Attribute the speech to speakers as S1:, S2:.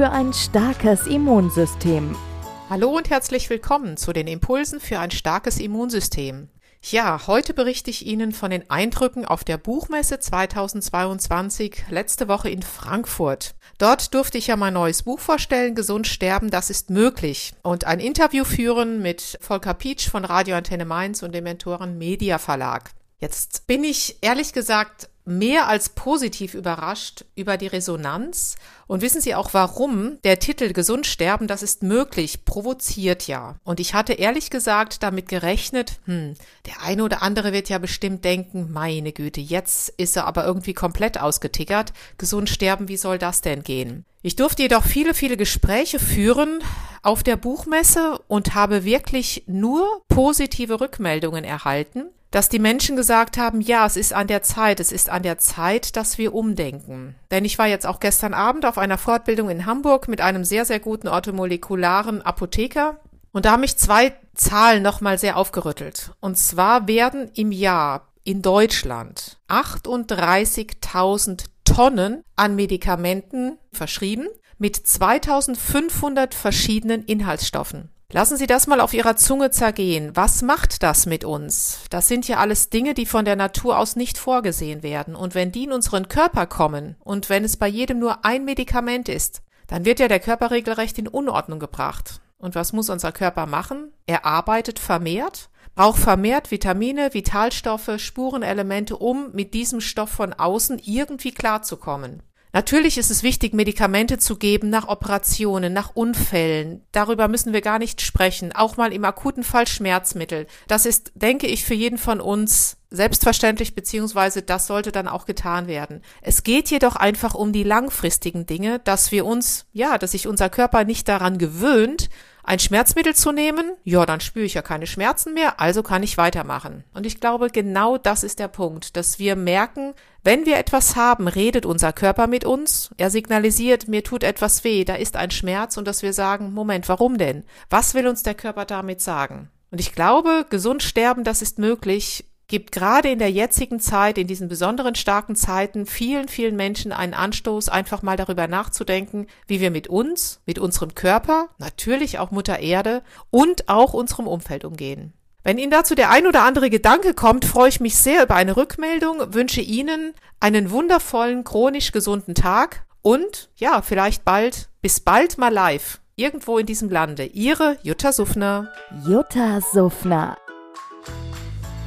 S1: für ein starkes Immunsystem.
S2: Hallo und herzlich willkommen zu den Impulsen für ein starkes Immunsystem. Ja, heute berichte ich Ihnen von den Eindrücken auf der Buchmesse 2022 letzte Woche in Frankfurt. Dort durfte ich ja mein neues Buch vorstellen, Gesund sterben, das ist möglich. Und ein Interview führen mit Volker Pietsch von Radio Antenne Mainz und dem Mentoren Media Verlag. Jetzt bin ich ehrlich gesagt mehr als positiv überrascht über die Resonanz. Und wissen Sie auch warum? Der Titel Gesund sterben, das ist möglich, provoziert ja. Und ich hatte ehrlich gesagt damit gerechnet, hm, der eine oder andere wird ja bestimmt denken, meine Güte, jetzt ist er aber irgendwie komplett ausgetickert. Gesund sterben, wie soll das denn gehen? Ich durfte jedoch viele, viele Gespräche führen auf der Buchmesse und habe wirklich nur positive Rückmeldungen erhalten dass die Menschen gesagt haben, ja, es ist an der Zeit, es ist an der Zeit, dass wir umdenken. Denn ich war jetzt auch gestern Abend auf einer Fortbildung in Hamburg mit einem sehr, sehr guten orthomolekularen Apotheker. Und da haben mich zwei Zahlen nochmal sehr aufgerüttelt. Und zwar werden im Jahr in Deutschland 38.000 Tonnen an Medikamenten verschrieben mit 2500 verschiedenen Inhaltsstoffen. Lassen Sie das mal auf Ihrer Zunge zergehen. Was macht das mit uns? Das sind ja alles Dinge, die von der Natur aus nicht vorgesehen werden. Und wenn die in unseren Körper kommen und wenn es bei jedem nur ein Medikament ist, dann wird ja der Körper regelrecht in Unordnung gebracht. Und was muss unser Körper machen? Er arbeitet vermehrt, braucht vermehrt Vitamine, Vitalstoffe, Spurenelemente, um mit diesem Stoff von außen irgendwie klarzukommen. Natürlich ist es wichtig, Medikamente zu geben nach Operationen, nach Unfällen. Darüber müssen wir gar nicht sprechen. Auch mal im akuten Fall Schmerzmittel. Das ist, denke ich, für jeden von uns selbstverständlich, beziehungsweise das sollte dann auch getan werden. Es geht jedoch einfach um die langfristigen Dinge, dass wir uns, ja, dass sich unser Körper nicht daran gewöhnt, ein Schmerzmittel zu nehmen, ja, dann spüre ich ja keine Schmerzen mehr, also kann ich weitermachen. Und ich glaube, genau das ist der Punkt, dass wir merken, wenn wir etwas haben, redet unser Körper mit uns, er signalisiert, mir tut etwas weh, da ist ein Schmerz und dass wir sagen, Moment, warum denn? Was will uns der Körper damit sagen? Und ich glaube, gesund sterben, das ist möglich, gibt gerade in der jetzigen Zeit, in diesen besonderen starken Zeiten, vielen, vielen Menschen einen Anstoß, einfach mal darüber nachzudenken, wie wir mit uns, mit unserem Körper, natürlich auch Mutter Erde und auch unserem Umfeld umgehen. Wenn Ihnen dazu der ein oder andere Gedanke kommt, freue ich mich sehr über eine Rückmeldung, wünsche Ihnen einen wundervollen, chronisch gesunden Tag und ja, vielleicht bald, bis bald mal live, irgendwo in diesem Lande. Ihre Jutta Suffner.
S1: Jutta Suffner.